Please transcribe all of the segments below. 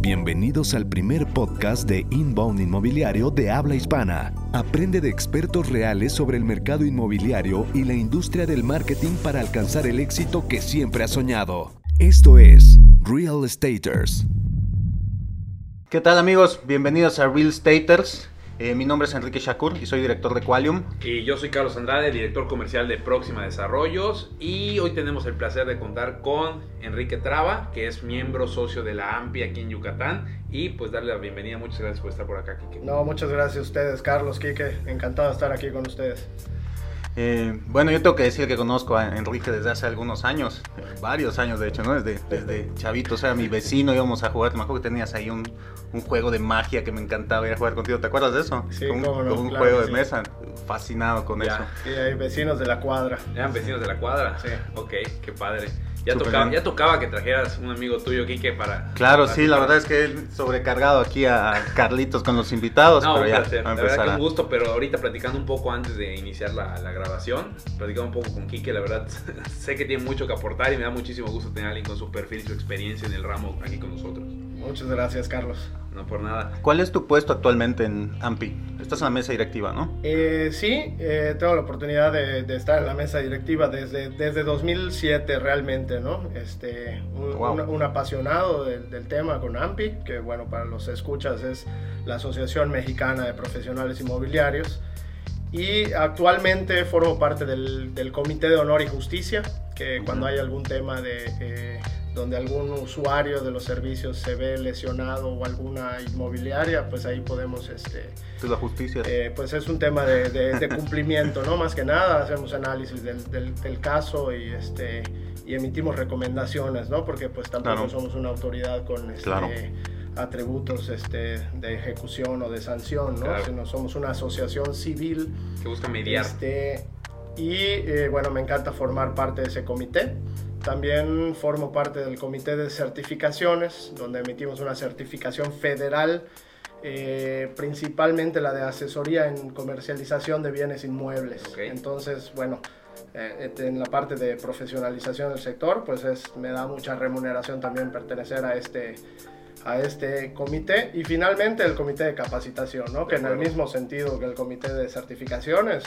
Bienvenidos al primer podcast de Inbound Inmobiliario de habla hispana. Aprende de expertos reales sobre el mercado inmobiliario y la industria del marketing para alcanzar el éxito que siempre has soñado. Esto es Real Estaters. ¿Qué tal amigos? Bienvenidos a Real Estaters. Eh, mi nombre es Enrique Shakur y soy director de Qualium. Y yo soy Carlos Andrade, director comercial de Próxima Desarrollos. Y hoy tenemos el placer de contar con Enrique Traba, que es miembro socio de la AMPI aquí en Yucatán. Y pues darle la bienvenida. Muchas gracias por estar por acá, Kike. No, muchas gracias a ustedes, Carlos, Kike. Encantado de estar aquí con ustedes. Eh, bueno, yo tengo que decir que conozco a Enrique desde hace algunos años, varios años de hecho, ¿no? Desde, desde chavito, o sea, mi vecino íbamos a jugar, me acuerdo que tenías ahí un, un juego de magia que me encantaba ir a jugar contigo, ¿te acuerdas de eso? Sí, un, cómo no, un claro juego de sí. mesa, fascinado con Ya. eso. Sí, hay vecinos de la cuadra. ¿Eran vecinos de la cuadra? Sí. Ok, qué padre. Ya tocaba, ya tocaba que trajeras un amigo tuyo, Kike, para... Claro, para- sí, la verdad es que él sobrecargado aquí a Carlitos con los invitados, No, pero ya, placer. La verdad que un gusto, pero ahorita platicando un poco antes de iniciar la, la grabación, platicando un poco con Kike, la verdad sé que tiene mucho que aportar y me da muchísimo gusto tener a alguien con su perfil y su experiencia en el ramo aquí con nosotros. Muchas gracias, Carlos. No por nada. ¿Cuál es tu puesto actualmente en AMPI? Estás en la mesa directiva, ¿no? Eh, sí, eh, tengo la oportunidad de, de estar en la mesa directiva desde, desde 2007 realmente, ¿no? Este, un, Wow. un- un apasionado del, del tema con AMPI, que bueno, para los escuchas es la Asociación Mexicana de Profesionales Inmobiliarios. Y actualmente formo parte del, del Comité de Honor y Justicia, que cuando hay algún tema de... eh, donde algún usuario de los servicios se ve lesionado o alguna inmobiliaria, pues ahí podemos este, Tú la justicia. eh, pues es un tema de, de- de cumplimiento, ¿no? Más que nada, hacemos análisis del, del- del caso y, este, y emitimos recomendaciones, ¿no? Porque pues tampoco Claro. somos una autoridad con este, Claro. atributos este, de ejecución o de sanción, ¿no? Claro. Sino somos una asociación civil. Que busca mediar. Este, y eh, bueno, me encanta formar parte de ese comité. También formo parte del comité de certificaciones, donde emitimos una certificación federal, eh, principalmente la de asesoría en comercialización de bienes inmuebles. Ok. Entonces, bueno, eh, en la parte de profesionalización del sector, pues es, me da mucha remuneración también pertenecer a este, a este comité. Y finalmente el comité de capacitación, ¿no? que en el acuerdo. mismo sentido que el comité de certificaciones,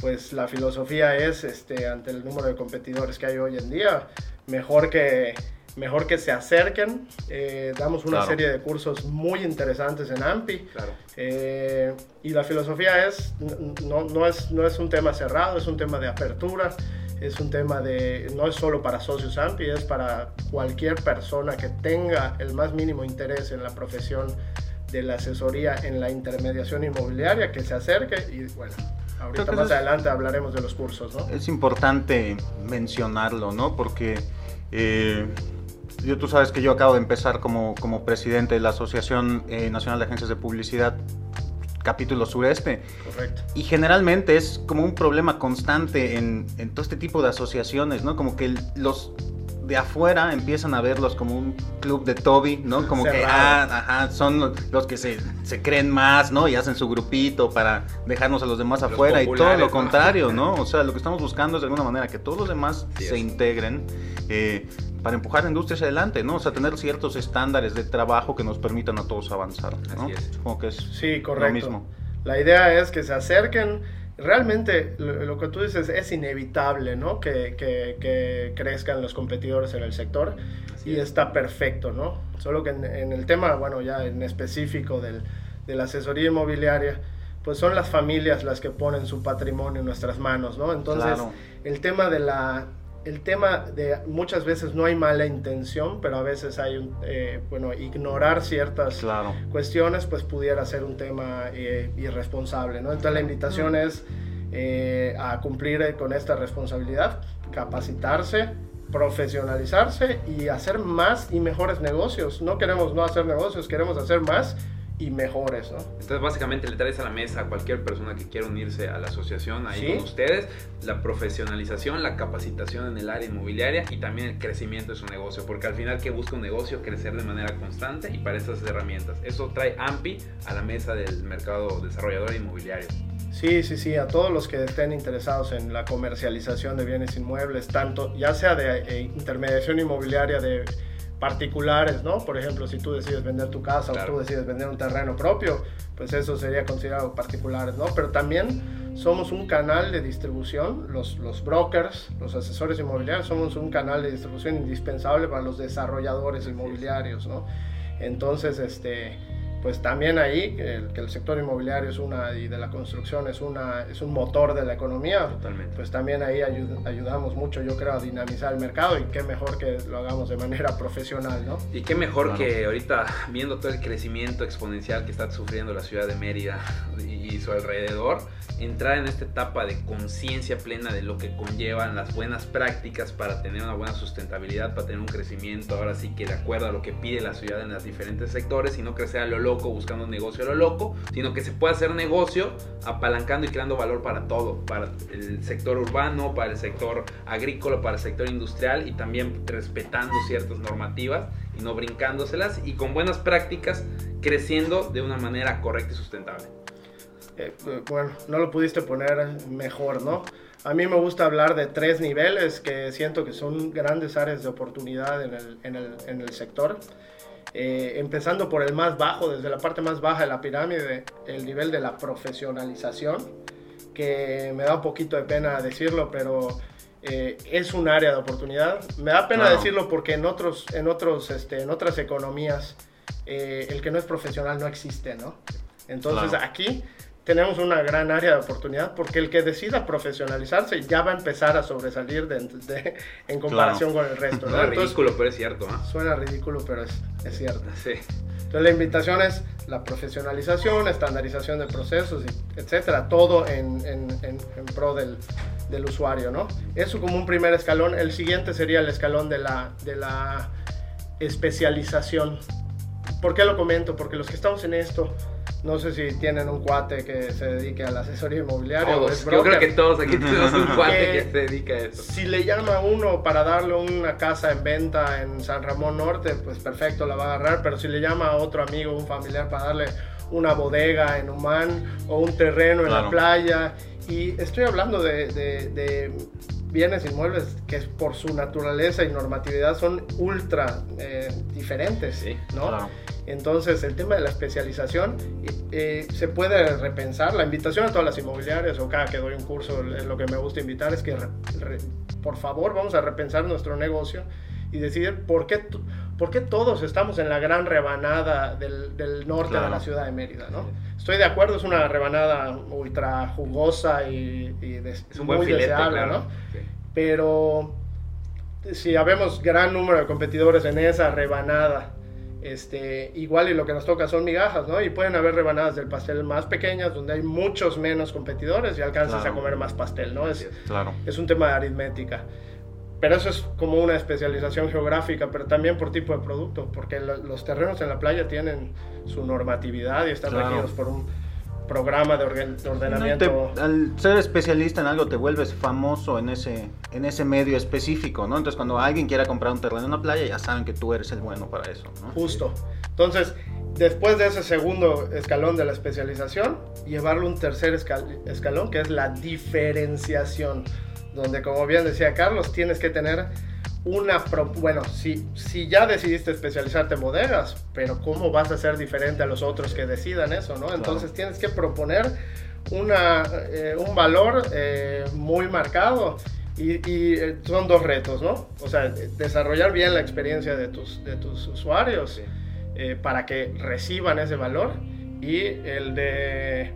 pues la filosofía es, este, ante el número de competidores que hay hoy en día, mejor que, mejor que se acerquen. Eh, damos una Claro. serie de cursos muy interesantes en AMPI. Claro. Eh, y la filosofía es no, no es, no es un tema cerrado, es un tema de apertura, es un tema de, no es solo para socios AMPI, es para cualquier persona que tenga el más mínimo interés en la profesión de la asesoría en la intermediación inmobiliaria, que se acerque y bueno, ahorita Creo que más es- adelante hablaremos de los cursos, ¿no? Es importante mencionarlo, ¿no? Porque eh, yo, tú sabes que yo acabo de empezar como, como presidente de la Asociación eh, Nacional de Agencias de Publicidad, capítulo sureste. Correcto. Y generalmente es como un problema constante en, en todo este tipo de asociaciones, ¿no? Como que los de afuera empiezan a verlos como un club de Toby, ¿no? Como que, ah, ajá, son los, que se, se creen más, ¿no? Y hacen su grupito para dejarnos a los demás Los afuera y todo lo contrario, ¿no? O sea, lo que estamos buscando es de alguna manera que todos los demás se integren eh, para empujar la industria hacia adelante, ¿no? O sea, tener ciertos estándares de trabajo que nos permitan a todos avanzar, ¿no? Así es. Supongo que es Sí, correcto. lo mismo. La idea es que se acerquen. Realmente lo, que tú dices es inevitable, ¿no? Que, que- que crezcan los competidores en el sector Así y es. está perfecto, ¿no? Solo que en, en el tema, bueno, ya en específico del, de la asesoría inmobiliaria, pues son las familias las que ponen su patrimonio en nuestras manos, ¿no? Entonces, Claro. el tema de la el tema de muchas veces no hay mala intención, pero a veces hay, un, eh, bueno, ignorar ciertas Claro. cuestiones, pues pudiera ser un tema eh, irresponsable, ¿no? Entonces la invitación es eh, a cumplir con esta responsabilidad, capacitarse, profesionalizarse y hacer más y mejores negocios. No queremos no hacer negocios, queremos hacer más y mejores, ¿no? Entonces, básicamente le traes a la mesa a cualquier persona que quiera unirse a la asociación ahí Sí. con ustedes la profesionalización, la capacitación en el área inmobiliaria y también el crecimiento de su negocio, porque al final que busca un negocio crecer de manera constante y para esas herramientas. Eso trae AMPI a la mesa del mercado desarrollador inmobiliario. Sí, sí, sí, a todos los que estén interesados en la comercialización de bienes inmuebles, tanto ya sea de eh, intermediación inmobiliaria de particulares, ¿no? Por ejemplo, si tú decides vender tu casa o tú decides vender un terreno propio, pues eso sería considerado particulares, ¿no? Pero también somos un canal de distribución, los, los brokers, los asesores inmobiliarios, somos un canal de distribución indispensable para los desarrolladores inmobiliarios, ¿no? Entonces, este pues también ahí que el, sector inmobiliario es una y de la construcción es una es un motor de la economía Totalmente. pues también ahí ayudamos mucho yo creo a dinamizar el mercado y qué mejor que lo hagamos de manera profesional no y qué mejor que ahorita viendo todo el crecimiento exponencial que está sufriendo la ciudad de Mérida y su alrededor entrar en esta etapa de conciencia plena de lo que conllevan las buenas prácticas para tener una buena sustentabilidad, para tener un crecimiento ahora sí que de acuerdo a lo que pide la ciudad en los diferentes sectores y no crecer a lo loco buscando negocio a lo loco, sino que se pueda hacer negocio apalancando y creando valor para todo, para el sector urbano, para el sector agrícola, para el sector industrial y también respetando ciertas normativas y no brincándoselas y con buenas prácticas creciendo de una manera correcta y sustentable. Eh, bueno, no lo pudiste poner mejor, ¿no? A mí me gusta hablar de tres niveles que siento que son grandes áreas de oportunidad en el, en el, en el sector. Eh, empezando por el más bajo, desde la parte más baja de la pirámide, el nivel de la profesionalización, que me da un poquito de pena decirlo, pero eh, es un área de oportunidad. Me da pena decirlo porque en, otros, en, otros, este, en otras economías el que no es profesional no existe, ¿no? Entonces aquí tenemos una gran área de oportunidad porque el que decida profesionalizarse ya va a empezar a sobresalir de, en comparación con el resto. ¿no? Suena ridículo, pero es cierto. Suena ridículo, pero es, es cierto. Sí. Entonces la invitación es la profesionalización, estandarización de procesos, etcétera, todo en, en, en, pro del, del, usuario, ¿no? Eso como un primer escalón. El siguiente sería el escalón de la, de la especialización. ¿Por qué lo comento? Porque los que estamos en esto no sé si tienen un cuate que se dedique a la asesoría inmobiliaria. Yo creo que todos aquí tenemos un cuate que, se dedica a eso. Si le llama a uno para darle una casa en venta en San Ramón Norte, pues perfecto, la va a agarrar. Pero si le llama a otro amigo, un familiar, para darle una bodega en Humán o un terreno en la playa. Y estoy hablando de, bienes inmuebles que por su naturaleza y normatividad son ultra eh, diferentes, ¿no? Claro. Entonces, el tema de la especialización eh, se puede repensar. La invitación a todas las inmobiliarias o cada que doy un curso, lo que me gusta invitar es que, por favor, vamos a repensar nuestro negocio y decidir por qué, por qué todos estamos en la gran rebanada del, norte de la ciudad de Mérida. ¿no? Estoy de acuerdo, es una rebanada ultra jugosa y, es un buen filete, deseable, ¿no? Pero si habemos gran número de competidores en esa rebanada, este, igual y lo que nos toca son migajas, ¿no? Y pueden haber rebanadas del pastel más pequeñas donde hay muchos menos competidores y alcanzas a comer más pastel, ¿no? Es, claro. es un tema de aritmética. Pero eso es como una especialización geográfica, pero también por tipo de producto, porque los terrenos en la playa tienen su normatividad y están regidos por un programa de, ordenamiento. al ser especialista en algo te vuelves famoso en ese, en ese medio específico, ¿no? Entonces cuando alguien quiera comprar un terreno en una playa ya saben que tú eres el bueno para eso, ¿no? Justo. Entonces, después de ese segundo escalón de la especialización, llevarlo a un tercer escalón que es la diferenciación, donde como bien decía Carlos, tienes que tener una, bueno, si, si ya decidiste especializarte en bodegas, pero ¿cómo vas a ser diferente a los otros que decidan eso, no? Entonces tienes que proponer una, eh, un valor eh, muy marcado y, eh, son dos retos, ¿no? O sea, desarrollar bien la experiencia de tus, de tus usuarios para que reciban ese valor y el de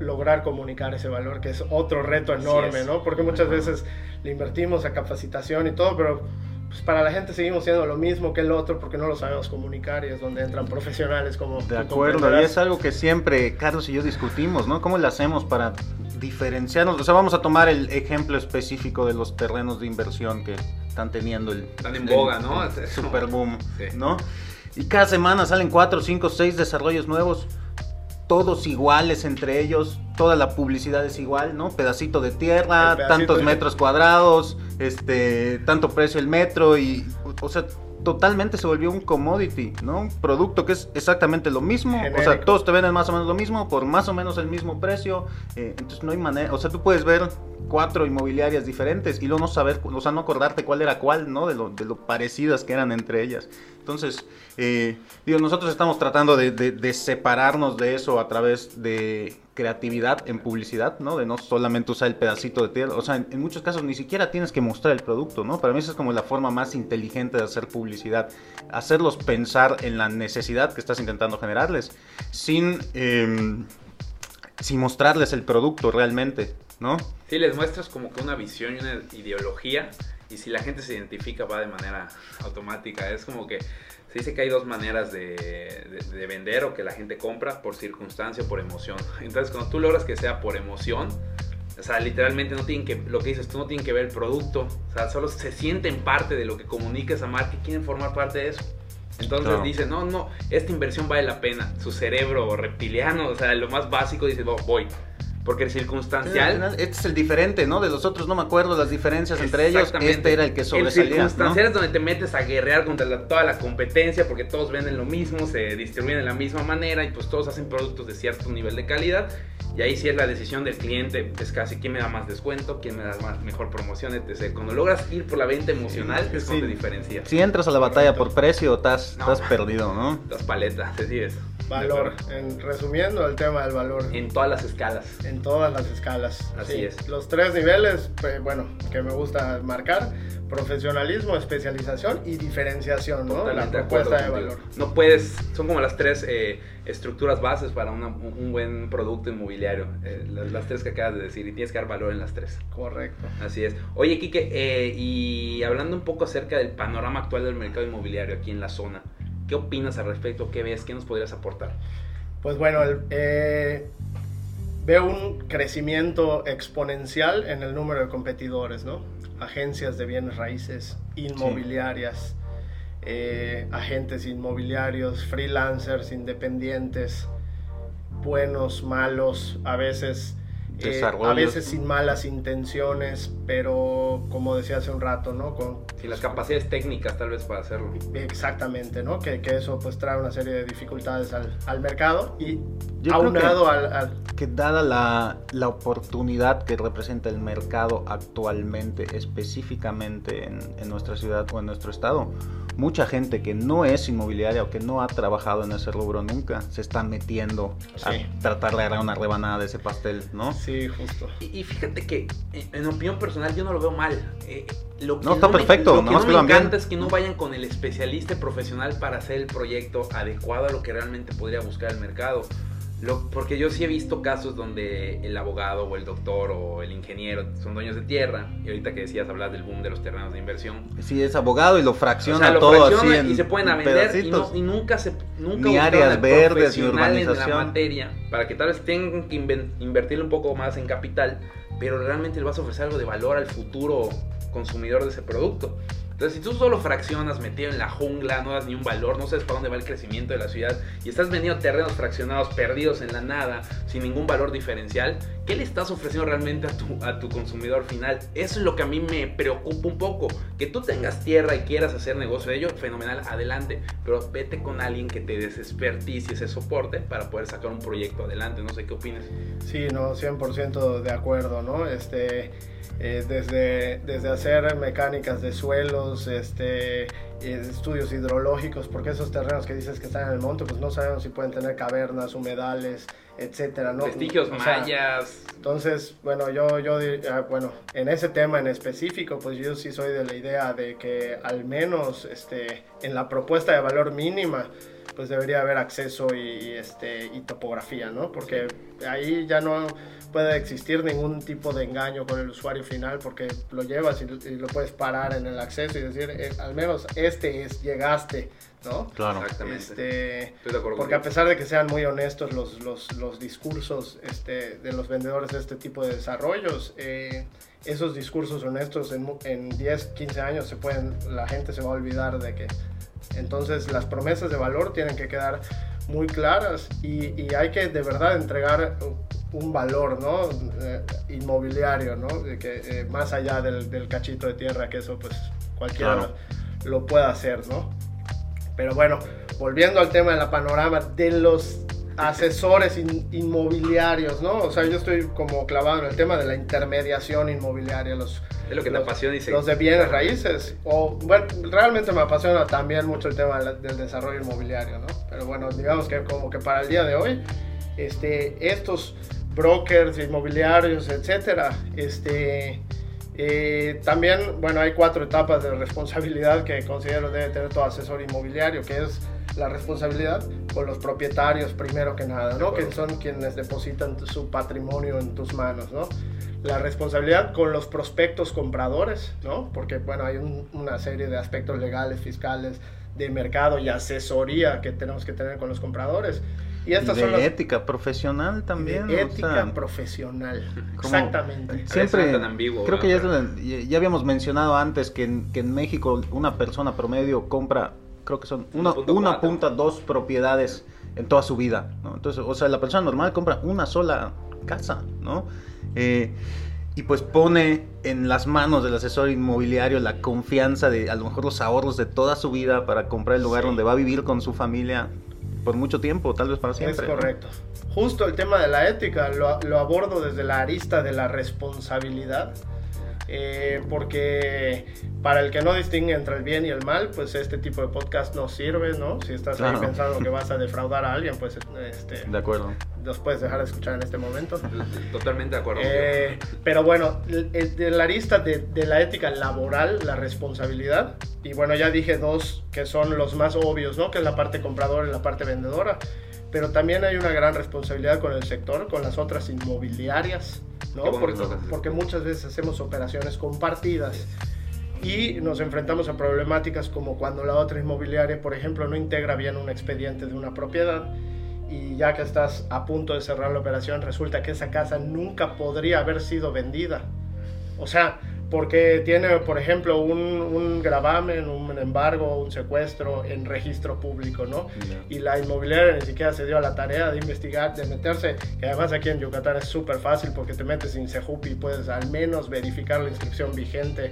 lograr comunicar ese valor, que es otro reto enorme, ¿no? Porque muchas veces le invertimos a capacitación y todo, pero pues para la gente seguimos siendo lo mismo que el otro porque no lo sabemos comunicar y es donde entran profesionales como... De acuerdo, y es algo que siempre Carlos y yo discutimos, ¿no? ¿Cómo le hacemos para diferenciarnos? O sea, vamos a tomar el ejemplo específico de los terrenos de inversión que están teniendo el... Están en boga, ¿no? super boom, ¿no? Y cada semana salen cuatro, cinco, seis desarrollos nuevos todos iguales entre ellos, toda la publicidad es igual, ¿no? Pedacito de tierra, tantos metros cuadrados, este, tanto precio el metro y, o sea, totalmente se volvió un commodity, ¿no? Un producto que es exactamente lo mismo. O sea, todos te venden más o menos lo mismo por más o menos el mismo precio. eh, entonces no hay manera. O sea, tú puedes ver cuatro inmobiliarias diferentes y luego no saber, o sea, no acordarte cuál era cuál, ¿no? De lo, de lo parecidas que eran entre ellas. Entonces, eh, digo, nosotros estamos tratando de, separarnos de eso a través de creatividad en publicidad, ¿no? De no solamente usar el pedacito de tierra. O sea, en, muchos casos ni siquiera tienes que mostrar el producto, ¿no? Para mí esa es como la forma más inteligente de hacer publicidad. Hacerlos pensar en la necesidad que estás intentando generarles sin, em, sin mostrarles el producto realmente, ¿no? Sí, les muestras como que una visión y una ideología y si la gente se identifica va de manera automática. Es como que se dice que hay dos maneras de, de- de vender o que la gente compra por circunstancia o por emoción. Entonces cuando tú logras que sea por emoción, o sea, literalmente no tienen que, lo que dices tú no tienen que ver el producto, o sea, solo se sienten parte de lo que comunica esa marca y quieren formar parte de eso. Entonces Claro. dicen, no, no, esta inversión vale la pena. Su cerebro reptiliano, o sea, lo más básico dice, "Oh, voy. Porque el circunstancial Este es el diferente, ¿no? De los otros no me acuerdo las diferencias entre ellos. Este era el que sobresalía, El circunstancial ¿no? es donde te metes a guerrear contra la- toda la competencia porque todos venden lo mismo, se distribuyen de la misma manera y pues todos hacen productos de cierto nivel de calidad. Y ahí sí es la decisión del cliente, es casi quién me da más descuento, quién me da más, mejor promoción, etc. Cuando logras ir por la venta emocional Sí, es cuando sí. te diferencias. Si entras a la batalla por precio, estás, No. estás perdido, ¿no? Las paletas, decides. Valor. En, resumiendo el tema del valor. En todas las escalas. En todas las escalas. Así es. Los tres niveles, pues, bueno, que me gusta marcar, profesionalismo, especialización y diferenciación, ¿no? De la Totalmente propuesta de valor. No puedes, son como las tres eh, estructuras bases para una- un un buen producto inmobiliario. eh, las, las tres que acabas de decir y tienes que dar valor en las tres. Correcto. Así es. Oye, Quique, eh, y hablando un poco acerca del panorama actual del mercado inmobiliario aquí en la zona, ¿qué opinas al respecto? ¿Qué ves? ¿Qué nos podrías aportar? Pues bueno, el- eh, veo un crecimiento exponencial en el número de competidores, ¿no? Agencias de bienes raíces, inmobiliarias, eh, agentes inmobiliarios, freelancers, independientes, buenos, malos, a veces... eh, a veces sin malas intenciones, pero como decía hace un rato, ¿no? Con, Y las capacidades técnicas tal vez para hacerlo. Exactamente, ¿no? Que, que eso pues trae una serie de dificultades al, al mercado y Yo creo aunado que- al, al- Que dada la, la oportunidad que representa el mercado actualmente, específicamente en, en nuestra ciudad o en nuestro estado, mucha gente que no es inmobiliaria o que no ha trabajado en ese rubro nunca se está metiendo Sí. a tratar de agarrar una rebanada de ese pastel, ¿no? Sí, justo. Y, y fíjate que, eh, en opinión personal, yo no lo veo mal. Eh, lo que No, está me- perfecto, Lo que nomás no me encanta bien. es que no vayan con el especialista profesional para hacer el proyecto adecuado a lo que realmente podría buscar el mercado. Lo- porque yo sí he visto casos donde el abogado o el doctor o el ingeniero son dueños de tierra. Y ahorita que decías hablar del boom de los terrenos de inversión. Si es abogado y lo O fracciona sea, lo todo fracciona así en y se pueden a vender y, no- y nunca se nunca Ni áreas verdes, ni profesional en la urbanización. materia para que tal vez tengan que invertirle un poco más en capital, pero realmente le vas a ofrecer algo de valor al futuro consumidor de ese producto. Entonces, si tú solo fraccionas metido en la jungla, no das ni un valor, no sabes para dónde va el crecimiento de la ciudad y estás vendiendo terrenos fraccionados perdidos en la nada, sin ningún valor diferencial, ¿qué le estás ofreciendo realmente a tu, a tu consumidor final? Eso es lo que a mí me preocupa un poco. Que tú tengas tierra y quieras hacer negocio de ello, fenomenal, adelante. Pero vete con alguien que te des expertise y ese soporte para poder sacar un proyecto adelante. No sé qué opinas. Sí, no, 100% de acuerdo, ¿no? Este, eh, desde, desde hacer mecánicas de suelos, este, estudios hidrológicos, porque esos terrenos que dices que están en el monte, pues no sabemos si pueden tener cavernas, humedales, etcétera, ¿no? Vestigios O sea, mayas. Entonces, bueno, yo, yo, ah, bueno, en ese tema en específico, pues yo sí soy de la idea de que al menos, este, en la propuesta de valor mínima, pues debería haber acceso y, este, y topografía, ¿no? Porque ahí ya no puede existir ningún tipo de engaño con el usuario final, porque lo llevas y, y lo puedes parar en el acceso y decir, eh, al menos este es, llegaste, ¿no? Claro. Exactamente. Este, Estoy de acuerdo porque a pesar de que sean muy honestos los, los, los discursos este, de los vendedores de este tipo de desarrollos, eh, esos discursos honestos en, en 10, 15 años se pueden, la gente se va a olvidar de que... Entonces las promesas de valor tienen que quedar muy claras y, y hay que de verdad entregar un valor ¿no? Eh, inmobiliario, ¿no? De que, eh, más allá del, del cachito de tierra, que eso pues cualquiera Claro. lo pueda hacer, ¿no? Pero bueno, volviendo al tema de la panorama de los asesores inmobiliarios, ¿no? O sea, yo estoy como clavado en el tema de la intermediación inmobiliaria, los es lo que te apasiona y se... Los de bienes raíces. O, bueno, realmente me apasiona también mucho el tema del desarrollo inmobiliario, ¿no? Pero bueno, digamos que como que para el día de hoy, este, estos brokers inmobiliarios, etcétera, este, eh, también, bueno, hay cuatro etapas de responsabilidad que considero debe tener todo asesor inmobiliario, que es la responsabilidad con los propietarios primero que nada, ¿no? Que son quienes depositan su patrimonio en tus manos, ¿no? La responsabilidad con los prospectos compradores, ¿no? Porque, bueno, hay una serie de aspectos legales, fiscales, de mercado y asesoría que tenemos que tener con los compradores. Y estas de son ética profesional también. ética profesional, exactamente. Siempre, creo que ya, ya, habíamos mencionado antes que en, que en México una persona promedio compra creo que son una, una punta, dos propiedades en toda su vida, ¿no? Entonces, o sea, la persona normal compra una sola casa, ¿no? Eh, y pues pone en las manos del asesor inmobiliario la confianza de a lo mejor los ahorros de toda su vida para comprar el lugar donde va a vivir con su familia por mucho tiempo, tal vez para siempre. Es correcto. Justo el tema de la ética lo, lo abordo desde la arista de la responsabilidad eh, porque para el que no distingue entre el bien y el mal, pues este tipo de podcast no sirve, ¿no? Si estás ahí pensando que vas a defraudar a alguien, pues este, de acuerdo. Los puedes dejar de escuchar en este momento. Totalmente de acuerdo. Eh, pero bueno, de la lista de, de la ética laboral, la responsabilidad, y bueno, ya dije dos que son los más obvios, ¿no? Que es la parte compradora y la parte vendedora. Pero también hay una gran responsabilidad con el sector, con las otras inmobiliarias ¿no? Porque, muchas veces hacemos operaciones compartidas y nos enfrentamos a problemáticas como cuando la otra inmobiliaria, por ejemplo, no integra bien un expediente de una propiedad y ya que estás a punto de cerrar la operación, resulta que esa casa nunca podría haber sido vendida. O sea, porque tiene, por ejemplo, un, un, gravamen, un embargo, un secuestro en registro público, ¿no? Y la inmobiliaria ni siquiera se dio a la tarea de investigar, de meterse, que además aquí en Yucatán es súper fácil porque te metes en Sejupi y puedes al menos verificar la inscripción vigente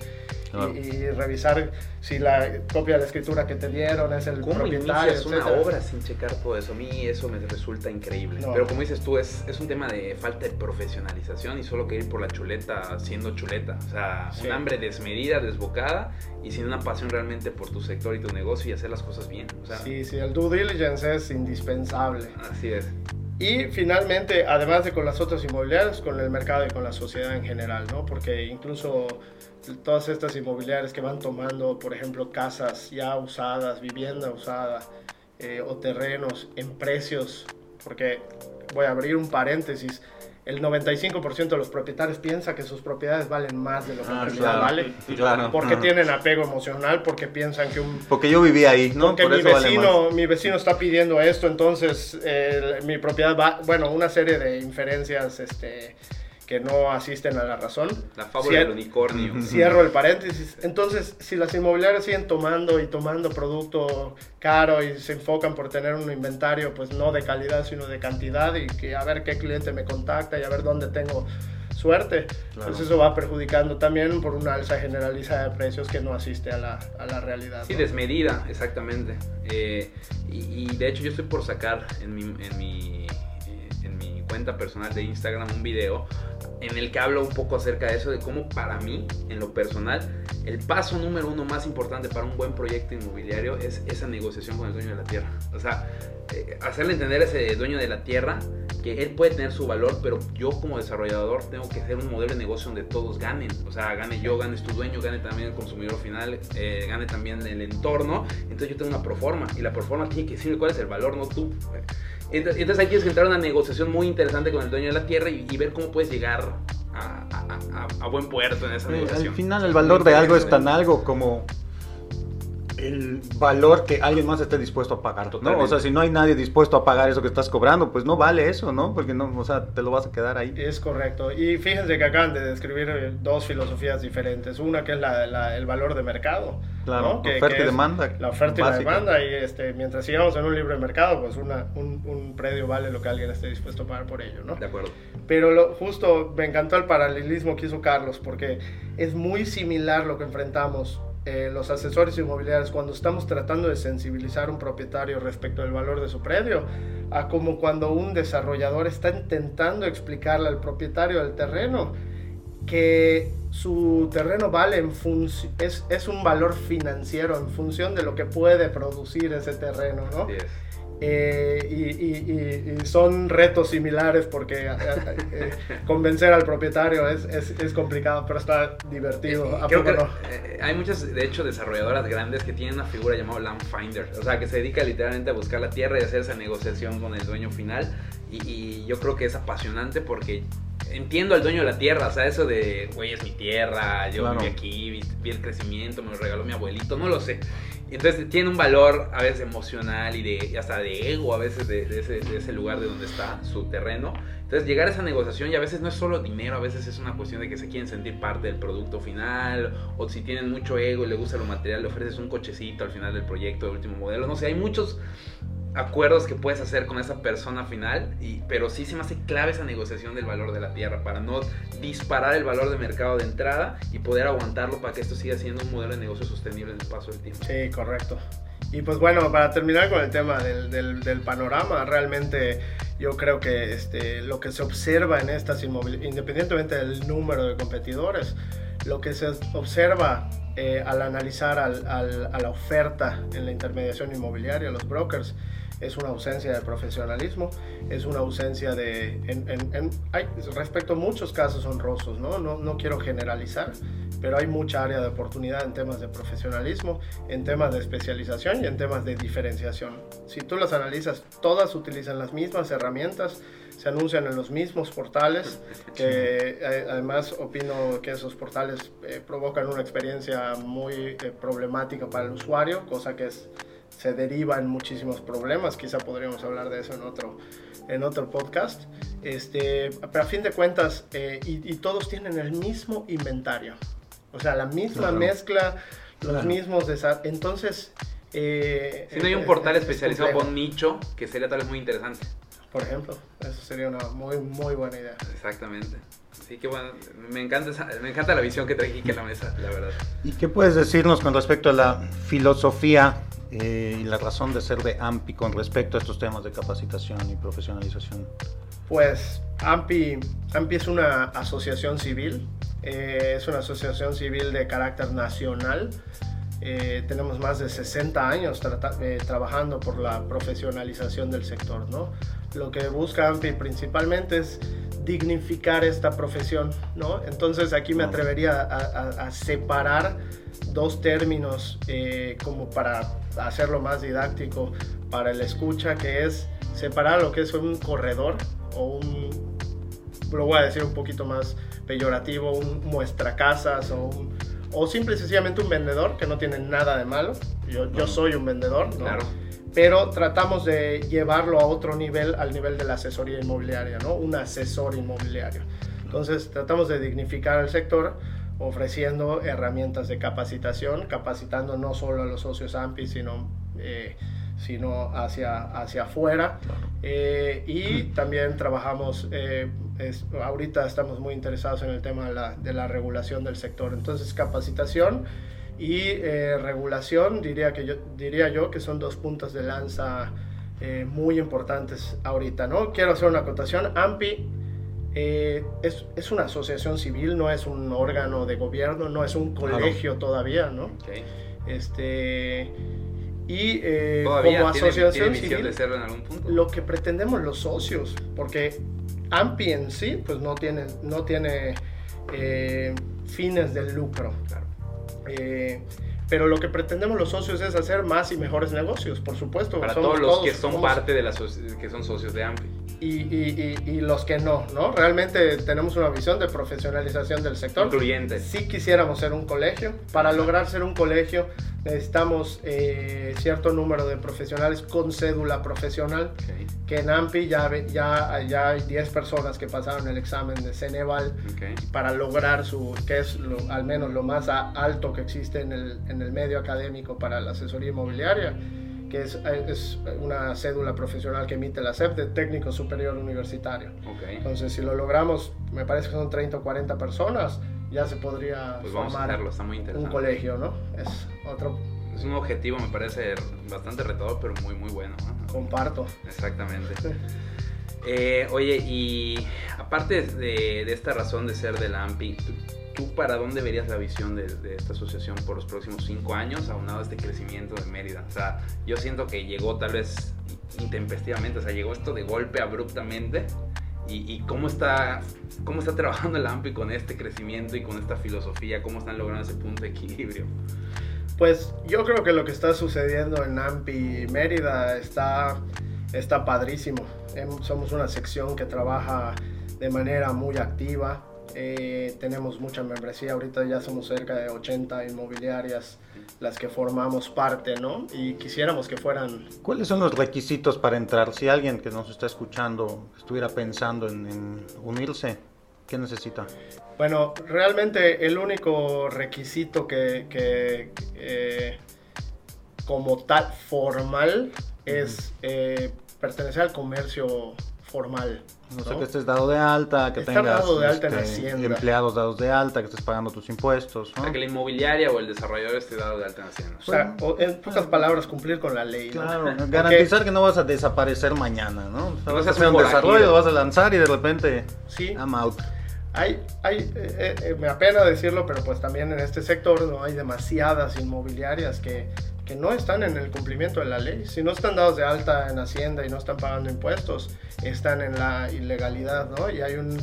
y, revisar si la copia de la escritura que te dieron es el ¿Cómo propietario. es una obra sin checar todo eso? A mí eso me resulta increíble. Pero como dices tú, es, es un tema de falta de profesionalización y solo que ir por la chuleta siendo chuleta. O sea, un hambre desmedida, desbocada y sin una pasión realmente por tu sector y tu negocio y hacer las cosas bien. O sea, sí, sí, el due diligence es indispensable. Así es. Y finalmente, además de con las otras inmobiliarias, con el mercado y con la sociedad en general, ¿no? Porque incluso todas estas inmobiliarias que van tomando, por ejemplo, casas ya usadas, vivienda usada eh, o terrenos en precios, porque voy a abrir un paréntesis, el 95% de los propietarios piensa que sus propiedades valen más de lo que en ah, realidad vale. Porque tienen apego emocional, porque piensan que un... Porque yo vivía ahí, ¿no? Porque mi, vecino, mi vecino está pidiendo esto, entonces mi propiedad va... Bueno, una serie de inferencias este, que no asisten a la razón. La fábula del unicornio. Cierro el paréntesis. Entonces, si las inmobiliarias siguen tomando y tomando producto caro y se enfocan por tener un inventario, pues no de calidad, sino de cantidad y que a ver qué cliente me contacta y a ver dónde tengo suerte, pues eso va perjudicando también por una alza generalizada de precios que no asiste a la, a la realidad. Sí, desmedida, exactamente. Eh, y, y, de hecho yo estoy por sacar en mi, en mi, eh, en mi cuenta personal de Instagram un video en el que hablo un poco acerca de eso, de cómo para mí, en lo personal, el paso número uno más importante para un buen proyecto inmobiliario es esa negociación con el dueño de la tierra. O sea, hacerle entender a ese dueño de la tierra que él puede tener su valor, pero yo como desarrollador tengo que hacer un modelo de negocio donde todos ganen. O sea, gane yo, gane tu dueño, gane también el consumidor final, eh, gane también el entorno. Entonces yo tengo una proforma y la proforma tiene que decirme cuál es el valor, no tú. Entonces, entonces ahí tienes que entrar a una negociación muy interesante con el dueño de la tierra y, ver cómo puedes llegar a, buen puerto en esa negociación. Al final el valor de algo es tan algo como el valor que alguien más esté dispuesto a pagar, ¿no? O sea, si no hay nadie dispuesto a pagar eso que estás cobrando, pues no vale eso, ¿no? Porque no, o sea, te lo vas a quedar ahí. Es correcto. Y fíjense que acaban de describir dos filosofías diferentes. Una que es la, el valor de mercado. Claro, que, oferta y demanda. La oferta y la demanda. Y este, mientras sigamos en un libre mercado, pues una, un, un, predio vale lo que alguien esté dispuesto a pagar por ello, ¿no? De acuerdo. Pero lo, justo me encantó el paralelismo que hizo Carlos, porque es muy similar lo que enfrentamos eh, los asesores inmobiliarios cuando estamos tratando de sensibilizar a un propietario respecto al valor de su predio, a como cuando un desarrollador está intentando explicarle al propietario del terreno que su terreno vale en es, es un valor financiero en función de lo que puede producir ese terreno, ¿no? Eh, y, son retos similares porque eh, eh, convencer al propietario es, es, complicado, pero está divertido. hay muchas, de hecho, desarrolladoras grandes que tienen una figura llamada Land Finder, o sea, que se dedica literalmente a buscar la tierra y hacer esa negociación con el dueño final. Y, yo creo que es apasionante porque entiendo al dueño de la tierra, o sea, eso de, güey, es mi tierra, yo viví aquí, vi, el crecimiento, me lo regaló mi abuelito, no lo sé. Entonces tiene un valor a veces emocional y de hasta de ego a veces de, ese, lugar de donde está su terreno. Entonces llegar a esa negociación y a veces no es solo dinero, a veces es una cuestión de que se quieren sentir parte del producto final o si tienen mucho ego y le gusta lo material, le ofreces un cochecito al final del proyecto, del último modelo. No sé, hay muchos acuerdos que puedes hacer con esa persona final, y, pero sí se me hace clave esa negociación del valor de la tierra para no disparar el valor de mercado de entrada y poder aguantarlo para que esto siga siendo un modelo de negocio sostenible en el paso del tiempo. Sí, correcto. Y pues bueno, para terminar con el tema del, del, panorama, realmente yo creo que este, lo que se observa en estas inmobiliarias, independientemente del número de competidores, lo que se observa eh, al analizar al, al, a la oferta en la intermediación inmobiliaria, los brokers, es una ausencia de profesionalismo, es una ausencia de... En, hay, respecto a muchos casos honrosos, ¿no? ¿no? No quiero generalizar, pero hay mucha área de oportunidad en temas de profesionalismo, en temas de especialización y en temas de diferenciación. Si tú las analizas, todas utilizan las mismas herramientas, se anuncian en los mismos portales, que eh, además opino que esos portales eh, provocan una experiencia muy eh, problemática para el usuario, cosa que es se derivan muchísimos problemas, quizá podríamos hablar de eso en otro, en otro podcast, este, pero a fin de cuentas, eh, y, todos tienen el mismo inventario, o sea, la misma mezcla, los mismos desarrollos, entonces... Eh, si no hay un portal especializado por nicho, que sería tal vez muy interesante. Por ejemplo, eso sería una muy, muy buena idea. Exactamente. Así que bueno, me encanta, me encanta la visión que trae aquí a la mesa, la verdad. ¿Y qué puedes decirnos con respecto a la filosofía eh, y la razón de ser de AMPI con respecto a estos temas de capacitación y profesionalización? Pues AMPI, AMPI es una asociación civil, eh, es una asociación civil de carácter nacional. Eh, tenemos más de 60 años trabajando por la profesionalización del sector. ¿no? Lo que busca AMPI principalmente es dignificar esta profesión. ¿no? Entonces aquí me atrevería a, a separar dos términos como para hacerlo más didáctico para el escucha, que es separar lo que es un corredor o un, lo voy a decir un poquito más peyorativo, un muestra casas o, o simple y sencillamente un vendedor, que no tiene nada de malo. Yo, yo soy un vendedor, Claro. Pero tratamos de llevarlo a otro nivel, al nivel de la asesoría inmobiliaria, ¿no? Un asesor inmobiliario. Entonces tratamos de dignificar el sector ofreciendo herramientas de capacitación, capacitando no solo a los socios AMPI, sino, eh, sino hacia, hacia afuera. Eh, y también trabajamos, eh, ahorita estamos muy interesados en el tema de la, de la regulación del sector. Entonces, capacitación y regulación, diría, que yo, diría yo que son dos puntos de lanza muy importantes ahorita. ¿no? Quiero hacer una acotación. AMPI eh, es, es, una asociación civil, no es un órgano de gobierno, no es un colegio todavía, ¿no? Este, y eh, como asociación civil, lo que pretendemos los socios, porque AMPI en sí, pues no tiene, no tiene eh, fines de lucro. Pero lo que pretendemos los socios es hacer más y mejores negocios, por supuesto. Para todos los que son parte de la que son socios de AMPI y, los que no, ¿no? Realmente tenemos una visión de profesionalización del sector. Incluyente. Si quisiéramos ser un colegio, para lograr ser un colegio necesitamos eh, cierto número de profesionales con cédula profesional, que en AMPI ya, ya, ya hay 10 personas que pasaron el examen de Ceneval para lograr su, que es al menos lo más alto que existe en el, en el medio académico para la asesoría inmobiliaria que es, es, una cédula profesional que emite la SEP de técnico superior universitario. Entonces, si lo logramos, me parece que son 30 o 40 personas, ya se podría Pues vamos a formar hacerlo, está muy un interesante. colegio, ¿no? Es otro, Es un objetivo, me parece bastante retador, pero muy, muy bueno. ¿no? comparto. Exactamente. Eh, oye, y aparte de, de esta razón de ser de la AMPI, ¿tú, tú para dónde verías la visión de, de esta asociación por los próximos cinco años, aunado a este crecimiento de Mérida? O sea, yo siento que llegó tal vez intempestivamente, o sea, llegó esto de golpe abruptamente. Y, y cómo, está, cómo está trabajando la AMPI con este crecimiento y con esta filosofía? ¿Cómo están logrando ese punto de equilibrio? Pues yo creo que lo que está sucediendo en Ampi Mérida está, está padrísimo. Em- Somos una sección que trabaja de manera muy activa. Eh, tenemos mucha membresía. Ahorita ya somos cerca de 80 inmobiliarias las que formamos parte, ¿no? Y quisiéramos que fueran ¿Cuáles son los requisitos para entrar? Si alguien que nos está escuchando estuviera pensando en, en unirse, ¿qué necesita? Bueno, realmente el único requisito que, que, eh, como tal formal es eh, pertenecer al comercio formal. No sé ¿no? que estés dado de alta, que Estar tengas dado de alta en este, Hacienda. empleados dados de alta, que estés pagando tus impuestos. O ¿no? sea, que la inmobiliaria o el desarrollador esté dado de alta en Hacienda. O sea, o en pocas palabras, cumplir con la ley. ¿no? Claro, Porque- garantizar que no vas a desaparecer mañana, ¿no? O sea, No vas a hacer un desarrollo, lo vas a lanzar y de repente, Sí, I'm out. hay, hay eh, eh, me apena decirlo, pero pues también en este sector no hay demasiadas inmobiliarias que, no están en el cumplimiento de la ley. Si no están dados de alta en Hacienda y no están pagando impuestos, están en la ilegalidad, ¿no? Y hay un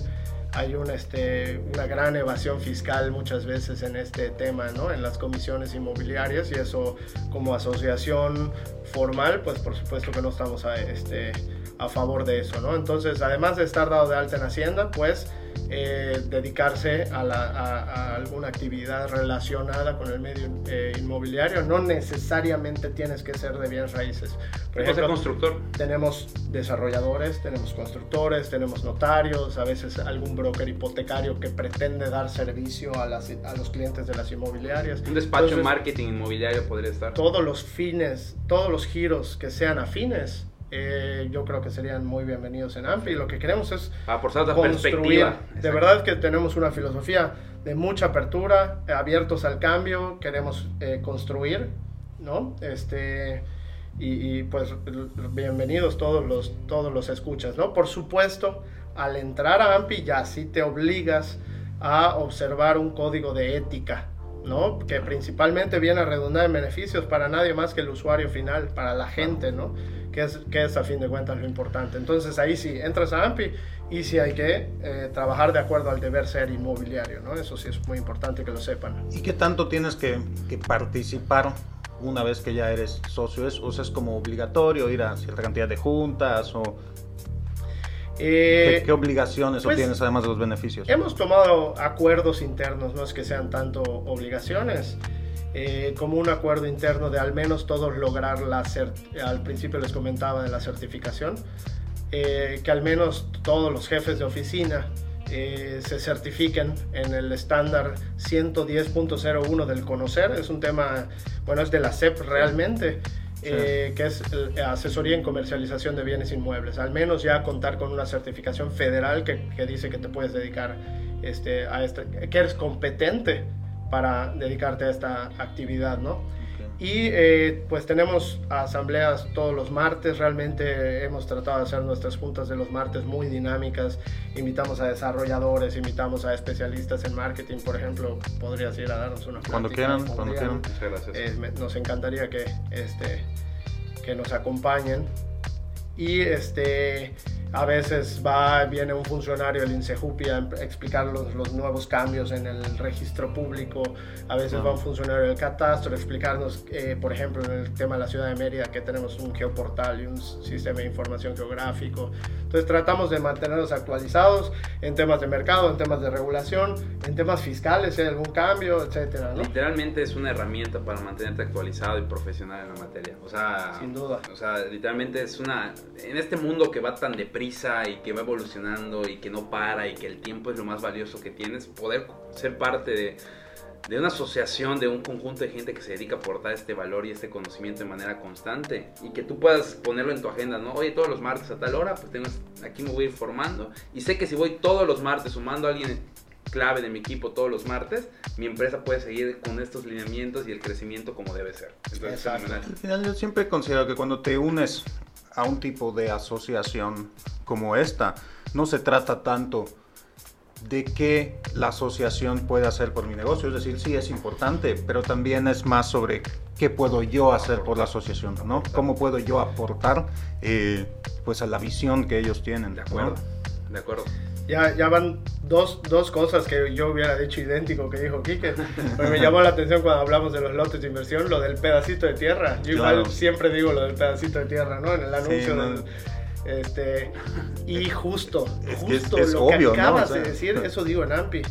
hay este, una gran evasión fiscal muchas veces en este tema, ¿no? En las comisiones inmobiliarias y eso como asociación formal, pues por supuesto que no estamos a, este, a favor de eso, ¿no? Entonces, además de estar dado de alta en Hacienda, pues eh, dedicarse a, la- a- a alguna actividad relacionada con el medio eh, inmobiliario. No necesariamente tienes que ser de bienes raíces. Por ejemplo, constructor. tenemos desarrolladores, tenemos constructores, tenemos notarios, a veces algún broker hipotecario que pretende dar servicio a, las- a los clientes de las inmobiliarias. Un despacho Entonces, marketing inmobiliario podría estar. Todos los fines, todos los giros que sean afines, eh, yo creo que serían muy bienvenidos en AMPI. Lo que queremos es Ah, por construir. De verdad que tenemos una filosofía de mucha apertura, abiertos al cambio, queremos eh, construir, ¿no? Este, y, y, pues bienvenidos todos los, todos los escuchas, ¿no? Por supuesto, al entrar a AMPI ya sí te obligas a observar un código de ética, ¿no? Que principalmente viene a redundar en beneficios para nadie más que el usuario final, para la gente, ¿no? Que es, que es a fin de cuentas lo importante. Entonces ahí sí, entras a AMPI y sí hay que eh, trabajar de acuerdo al deber ser inmobiliario, ¿no? Eso sí es muy importante que lo sepan. ¿Y qué tanto tienes que, que participar una vez que ya eres socio? ¿Es, o sea, ¿Es como obligatorio ir a cierta cantidad de juntas? o Eh, ¿qué, qué obligaciones pues, obtienes además de los beneficios? Hemos tomado acuerdos internos, no es que sean tanto obligaciones, eh, como un acuerdo interno de al menos todos lograr la al principio les comentaba de la certificación, eh, que al menos todos los jefes de oficina eh, se certifiquen en el estándar 110.01 del conocer, es un tema, bueno, es de la CEP realmente. eh, que es el- asesoría en comercialización de bienes inmuebles. Al menos ya contar con una certificación federal que, que dice que te puedes dedicar este, a esta, que eres competente para dedicarte a esta actividad, ¿no? Y eh, pues tenemos asambleas todos los martes, realmente hemos tratado de hacer nuestras juntas de los martes muy dinámicas, invitamos a desarrolladores, invitamos a especialistas en marketing, por ejemplo, podrías ir a darnos una Cuando quieran, cuando quieran. Muchas gracias. eh, me- nos encantaría que, este, que nos acompañen. Y este, a veces va, viene un funcionario del INSEJUPI a explicar los, los nuevos cambios en el registro público. A veces va un funcionario del catastro a explicarnos, eh, por ejemplo, en el tema de la ciudad de Mérida, que tenemos un geoportal y un sistema de información geográfico. Entonces tratamos de mantenernos actualizados en temas de mercado, en temas de regulación, en temas fiscales, si hay algún cambio, etcétera, ¿no? Literalmente es una herramienta para mantenerte actualizado y profesional en la materia. O sea, Sin duda. O sea, literalmente es una. En este mundo que va tan deprisa y que va evolucionando y que no para y que el tiempo es lo más valioso que tienes, poder ser parte de, de una asociación, de un conjunto de gente que se dedica a aportar este valor y este conocimiento de manera constante y que tú puedas ponerlo en tu agenda, ¿no? Oye, todos los martes a tal hora, pues tengo, aquí me voy a ir formando y sé que si voy todos los martes sumando a alguien clave de mi equipo todos los martes, mi empresa puede seguir con estos lineamientos y el crecimiento como debe ser. Entonces, fenomenal. Al final yo siempre considero que cuando te unes a un tipo de asociación como esta, no se trata tanto de qué la asociación puede hacer por mi negocio. Es decir, sí es importante, pero también es más sobre qué puedo yo hacer por la asociación, ¿no? ¿Cómo puedo yo aportar eh, pues a la visión que ellos tienen? De acuerdo, de acuerdo. Ya, ya van dos, dos cosas que yo hubiera dicho idéntico que dijo Quique. Pero me llamó la atención cuando hablamos de los lotes de inversión, lo del pedacito de tierra. Yo igual Claro. siempre digo lo del pedacito de tierra, ¿no? En el anuncio no. del... Este, y justo, Es que es- justo es lo obvio, que ¿no? acabas O sea, de decir, eso digo en AMPI.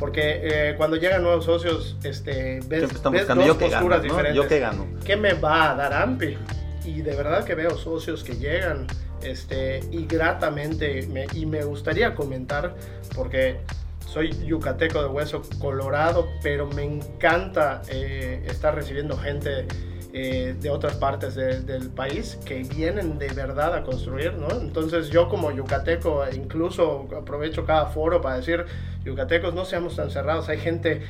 Porque eh, cuando llegan nuevos socios, este, ves, ves dos yo posturas gano, ¿no? diferentes. Yo que gano. ¿qué me va a dar AMPI? Y de verdad que veo socios que llegan este, y gratamente, me- y me gustaría comentar, porque soy yucateco de hueso colorado, pero me encanta eh, estar recibiendo gente eh, de otras partes de- del país que vienen de verdad a construir, ¿no? Entonces yo como yucateco incluso aprovecho cada foro para decir, yucatecos no seamos tan cerrados, hay gente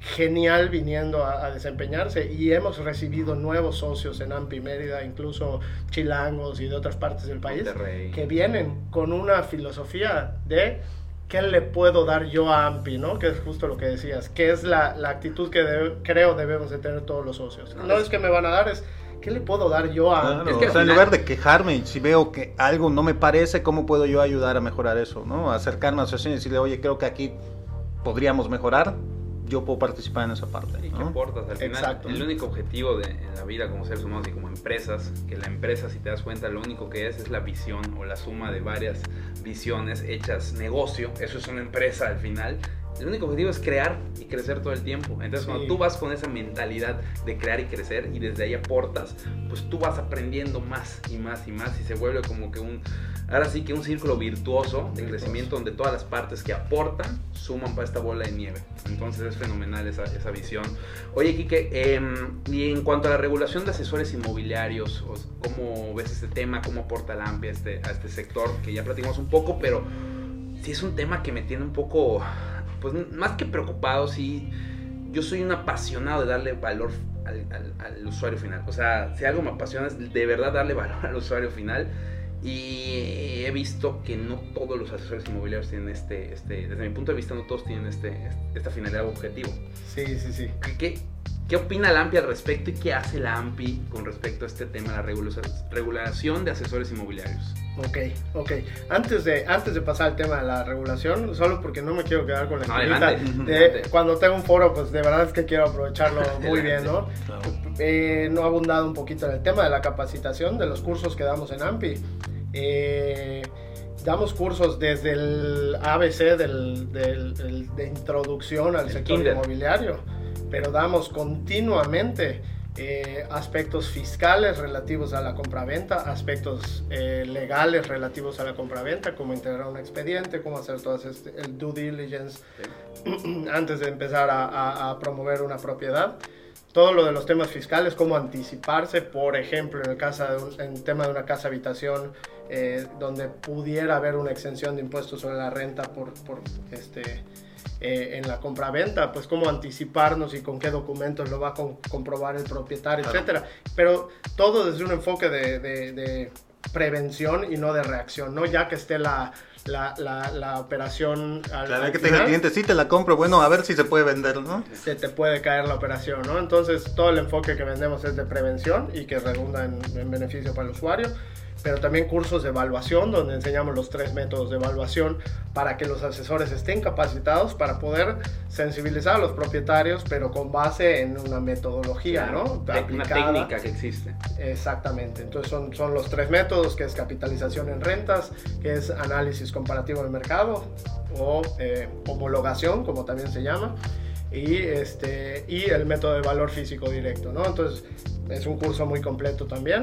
genial viniendo a, a desempeñarse y hemos recibido nuevos socios en AMPI Mérida, incluso chilangos y de otras partes del país, Monterrey. que vienen con una filosofía de qué le puedo dar yo a AMPI, ¿no? Que es justo lo que decías, que es la, la actitud que creo debemos de tener todos los socios. No, No es- es que me van a dar, es qué le puedo dar yo a Claro, AMPI. Es que o sea, en lugar de quejarme, si veo que algo no me parece, ¿cómo puedo yo ayudar a mejorar eso? ¿no? Acercarme a la asociación y decirle, oye, creo que aquí podríamos mejorar, yo puedo participar en esa parte. ¿Y qué aportas? Al final, Exacto. el único objetivo de, en la vida como seres humanos y como empresas, que la empresa, si te das cuenta, lo único que es es la visión o la suma de varias visiones hechas negocio. Eso es una empresa al final. El único objetivo es crear y crecer todo el tiempo. Entonces, Sí. cuando tú vas con esa mentalidad de crear y crecer y desde ahí aportas, pues tú vas aprendiendo más y más y más y se vuelve como que un, ahora sí que un círculo virtuoso de crecimiento donde todas las partes que aportan suman para esta bola de nieve. Entonces es fenomenal esa, esa visión. Oye, Quique, em, y en cuanto a la regulación de asesores inmobiliarios, ¿cómo ves este tema? ¿Cómo aporta la AMPI a este, a este sector? Que ya platicamos un poco, pero sí es un tema que me tiene un poco, pues más que preocupado, sí. Yo soy un apasionado de darle valor al, al- al usuario final. O sea, si algo me apasiona es de verdad darle valor al usuario final. Y he visto que no todos los asesores inmobiliarios tienen este, este desde mi punto de vista, no todos tienen este, esta finalidad o objetivo. Sí, sí, sí. ¿Qué, qué, opina la AMPI al respecto y qué hace la AMPI con respecto a este tema, la regula- regulación de asesores inmobiliarios? Ok, ok. Antes de, antes de pasar al tema de la regulación, solo porque no me quiero quedar con la No, adelante, de- adelante. cuando tengo un foro, pues de verdad es que quiero aprovecharlo muy bien, ¿no? Claro. Eh, no ha abundado un poquito en el tema de la capacitación, de los cursos que damos en AMPI. Eh, damos cursos desde el ABC del, del- del- de introducción al El sector kinder. inmobiliario, pero damos continuamente eh, aspectos fiscales relativos a la compraventa, aspectos eh, legales relativos a la compraventa, cómo integrar un expediente, cómo hacer todo este, el due diligence antes de empezar a, a- a promover una propiedad. Todo lo de los temas fiscales, cómo anticiparse, por ejemplo, en el caso de un, en tema de una casa habitación, eh, donde pudiera haber una exención de impuestos sobre la renta por, por este, eh, en la compraventa, pues cómo anticiparnos y con qué documentos lo va a con- comprobar el propietario, Claro. etcétera. Pero todo desde un enfoque de, de- de prevención y no de reacción, ¿no? Ya que esté la, la, la, la operación al, Claro, al que te diga el cliente, sí te la compro, bueno, a ver si se puede vender, ¿no? se te puede caer la operación, ¿no? Entonces todo el enfoque que vendemos es de prevención y que redunda en, en beneficio para el usuario, pero también cursos de evaluación donde enseñamos los tres métodos de evaluación para que los asesores estén capacitados para poder sensibilizar a los propietarios, pero con base en una metodología, ¿no? Te- Una técnica que existe. Exactamente, entonces son, son los tres métodos, que es capitalización en rentas, que es análisis comparativo del mercado o eh, homologación, como también se llama, y, este, y el método de valor físico directo, ¿no? Entonces es un curso muy completo también.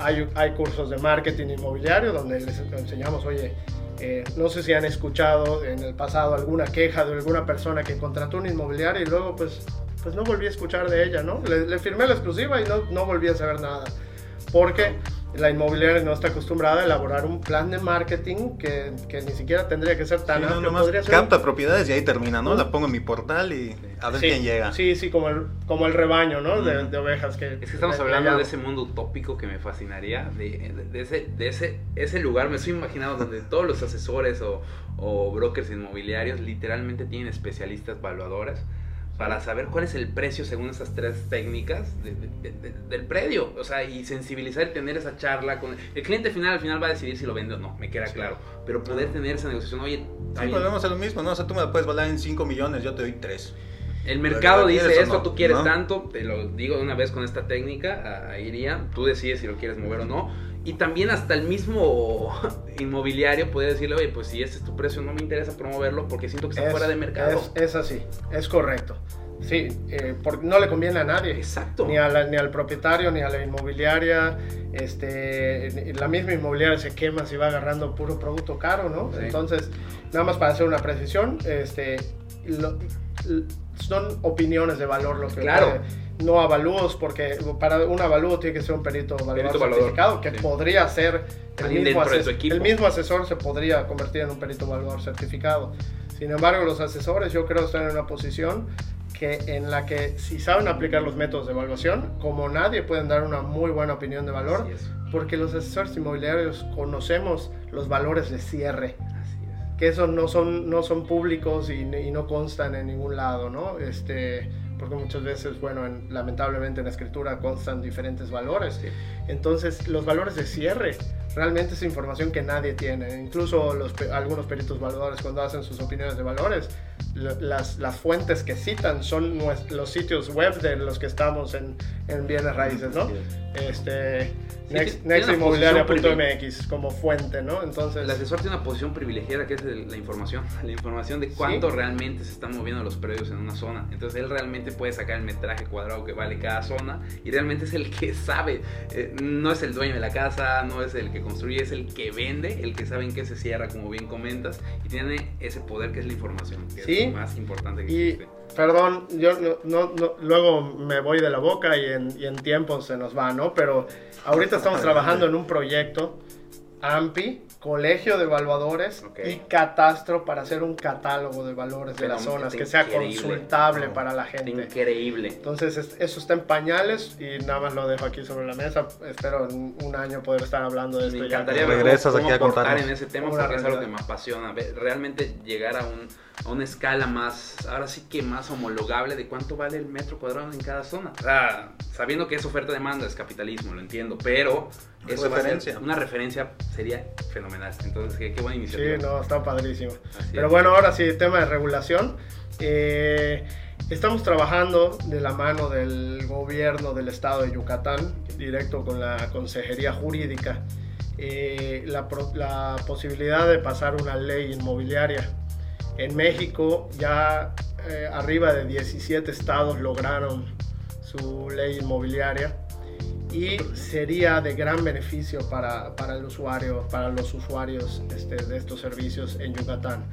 Hay, hay cursos de marketing inmobiliario donde les enseñamos, oye, eh, no sé si han escuchado en el pasado alguna queja de alguna persona que contrató un inmobiliario y luego pues, pues no volví a escuchar de ella, ¿no? Le, le firmé la exclusiva y no, no volví a saber nada. Porque la inmobiliaria no está acostumbrada a elaborar un plan de marketing que, que ni siquiera tendría que ser tan Sí, no, amplio. nomás podría ser capta propiedades y ahí termina, ¿no? La pongo en mi portal y a ver sí, quién llega. Sí, sí, como el, como el rebaño, ¿no? De, ovejas que... Es que estamos hablando de ese mundo utópico que me fascinaría, de, de- de ese, de ese, ese lugar, me estoy imaginando donde todos los asesores o, o brokers inmobiliarios literalmente tienen especialistas evaluadores para saber cuál es el precio según esas tres técnicas de- de- de- del predio, o sea, y sensibilizar y tener esa charla con el cliente final, al final va a decidir si lo vende o no, me queda claro, pero poder tener esa negociación, oye, está Sí, bien, volvemos a lo mismo, ¿no? O sea, tú me la puedes valer en 5 millones, yo te doy 3. El mercado ¿Lo dice esto, no? tú quieres ¿No? tanto, te lo digo de una vez con esta técnica, ahí iría, tú decides si lo quieres mover o no. Y también hasta el mismo inmobiliario puede decirle, oye, pues si este es tu precio, no me interesa promoverlo porque siento que está Es- fuera de mercado. Es, es así, es correcto. Sí, eh, porque no le conviene a nadie. Exacto. Ni, a la- ni al propietario, ni a la inmobiliaria. Este, la misma inmobiliaria se quema si va agarrando puro producto caro, ¿no? Sí. Entonces, nada más para hacer una precisión, este, lo- son opiniones de valor lo que Claro. puede- no avalúos, porque para un avalúo tiene que ser un perito evaluador certificado, que sí. podría ser el mismo, dentro de tu ases- equipo. el mismo asesor se podría convertir en un perito evaluador certificado. Sin embargo, los asesores yo creo están en una posición que en la que si saben aplicar los métodos de evaluación, como nadie pueden dar una muy buena opinión de valor, porque los asesores inmobiliarios conocemos los valores de cierre, Así es. que esos no son, no son públicos y, y no constan en ningún lado, ¿no? Este, porque muchas veces, bueno, en- lamentablemente en la escritura constan diferentes valores. Sí. Entonces, los valores de cierre realmente es información que nadie tiene. Incluso los, algunos peritos evaluadores cuando hacen sus opiniones de valores, lo- las, las fuentes que citan son los sitios web de los que estamos en, en bienes raíces, ¿no? Este, Sí, next, nextinmobiliaria.mx como fuente, ¿no? Entonces, El asesor tiene una posición privilegiada que es la información, la información de cuánto realmente se están moviendo los predios en una zona. Entonces él realmente puede sacar el metraje cuadrado que vale cada zona y realmente es el que sabe, eh, no es el dueño de la casa, no es el que construye, es el que vende, el que sabe en qué se cierra, como bien comentas, y tiene ese poder que es la información, que Sí. es lo más importante que Y, existe. perdón, yo no, no- no- luego me voy de la boca y en, y en tiempo se nos va, ¿no? Pero ahorita estamos trabajando en un proyecto AMPI, Colegio de Evaluadores Ok. y Catastro para hacer un catálogo de valores de las zonas que sea increíble. consultable Wow. para la gente. Increíble. Entonces es- eso está en pañales y nada más lo dejo aquí sobre la mesa. Espero en un año poder estar hablando de Me esto ya. encantaría ver Regresas cómo, aquí a cómo contarnos. en ese tema porque es algo que realidad. me apasiona. Realmente llegar a, un, a una escala más, ahora sí que más homologable de cuánto vale el metro cuadrado en cada zona. O sea, sabiendo que es oferta-demanda, es capitalismo, lo entiendo, pero eso va a ser Referencia. una referencia sería fenomenal. Entonces, qué, qué buena Sí, iniciativa. no, está padrísimo. Así Pero es. bueno, ahora sí, tema de regulación. Eh, estamos trabajando de la mano del gobierno del estado de Yucatán, directo con la Consejería Jurídica, eh, la, la posibilidad de pasar una ley inmobiliaria. En México ya eh, arriba de 17 estados lograron su ley inmobiliaria y sería de gran beneficio para, para el usuario, para los usuarios este, de estos servicios en Yucatán.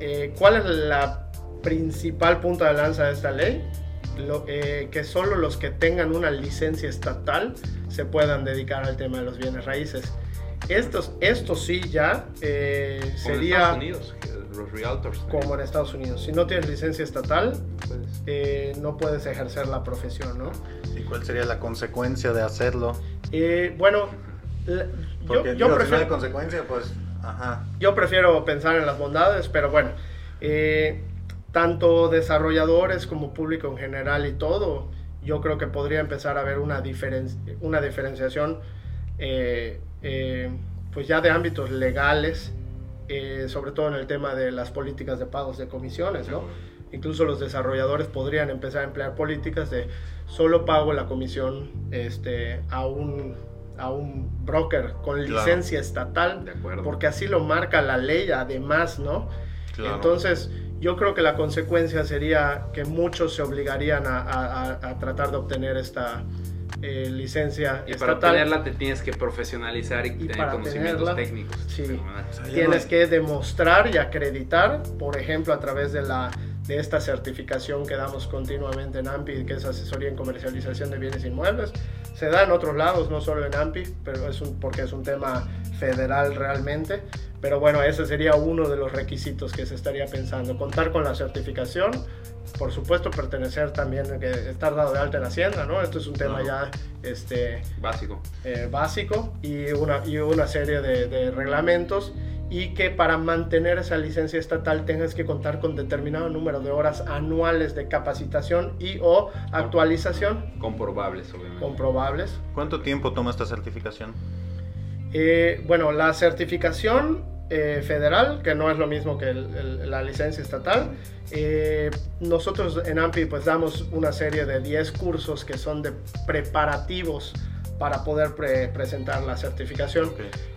Eh, ¿Cuál es la principal punta de lanza de esta ley? Lo- eh, que solo los que tengan una licencia estatal se puedan dedicar al tema de los bienes raíces. Estos, esto sí ya eh, sería Estados Unidos, los realtors. como en Estados Unidos. Si no tienes licencia estatal, Pues, eh, no puedes ejercer la profesión, ¿no? ¿Y cuál sería la consecuencia de hacerlo? Eh, bueno, yo, yo digo, si no prefiero... hay consecuencia, pues, ajá. Yo prefiero pensar en las bondades, pero bueno, eh, tanto desarrolladores como público en general y todo, yo creo que podría empezar a haber una, diferen- una diferenciación, eh, eh, pues ya de ámbitos legales, eh, sobre todo en el tema de las políticas de pagos de comisiones, ¿no? Incluso los desarrolladores podrían empezar a emplear políticas de solo pago la comisión este, a, un, a un broker con Claro. licencia estatal, De porque así lo marca la ley además, ¿no? Claro. Entonces, yo creo que la consecuencia sería que muchos se obligarían a- a tratar de obtener esta eh, licencia Y para estatal. obtenerla te tienes que profesionalizar y, tener para conocimientos tenerla, técnicos. sí. Ya Tienes que demostrar y acreditar, por ejemplo, a través de, la, de esta certificación que damos continuamente en AMPI, que es Asesoría en Comercialización de Bienes Inmuebles, se da en otros lados, no solo en AMPI, pero es un, porque es un tema federal realmente. Pero bueno, ese sería uno de los requisitos que se estaría pensando. Contar con la certificación, por supuesto pertenecer también, que estar dado de alta en Hacienda, ¿no? Esto es un tema ya este, básico. Eh, básico y una, y una serie de, de, reglamentos y que para mantener esa licencia estatal tengas que contar con determinado número de horas anuales de capacitación y o actualización. Comprobables, obviamente. Comprobables. ¿Cuánto tiempo toma esta certificación? Eh, bueno, la certificación eh, federal, que no es lo mismo que la licencia estatal. Eh, nosotros en AMPI pues damos una serie de 10 cursos que son de preparativos para poder presentar la certificación.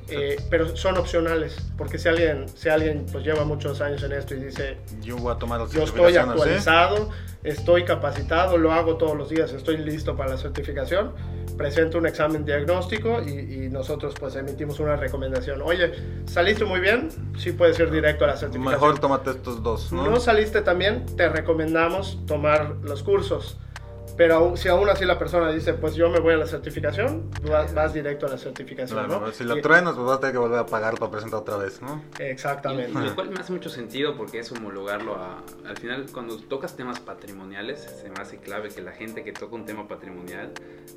Eh, pero son opcionales, porque si alguien, si alguien pues lleva muchos años en esto y dice, yo voy a tomar Yo estoy actualizado, estoy capacitado, lo hago todos los días, estoy listo para la certificación, presento un examen diagnóstico y, nosotros pues emitimos una recomendación. Oye, ¿saliste muy bien? Sí puedes ir directo a la certificación. Mejor tómate estos dos. ¿no? no saliste también, te recomendamos tomar los cursos. Pero si aún así la persona dice, pues yo me voy a la certificación, vas, directo a la certificación, claro, Si lo truenas, pues vas a tener que volver a pagar para presentar otra vez, ¿no? Exactamente. lo cual me hace mucho sentido porque es homologarlo a... Al final, cuando tocas temas patrimoniales, se me hace clave que la gente que toca un tema patrimonial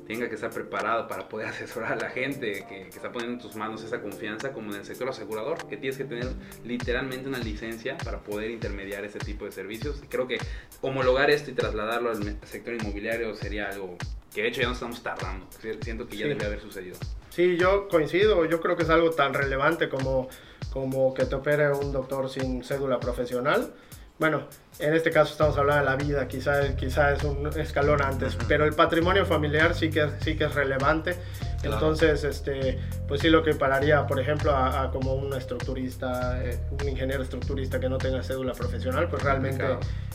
tenga que estar preparado para poder asesorar a la gente que, que está poniendo en tus manos esa confianza, como en el sector asegurador, que tienes que tener literalmente una licencia para poder intermediar ese tipo de servicios. Creo que homologar esto y trasladarlo al sector inmobiliario sería algo que de hecho ya no estamos tardando. Siento que ya debe haber sucedido. Sí, yo coincido. Yo creo que es algo tan relevante como, como que te opere un doctor sin cédula profesional. Bueno, en este caso estamos hablando de la vida, quizá, quizá es un escalón antes, pero el patrimonio familiar sí que, sí que es relevante. Entonces, este, pues sí lo que pararía, por ejemplo, a, como un estructurista, eh, un ingeniero estructurista que no tenga cédula profesional, pues realmente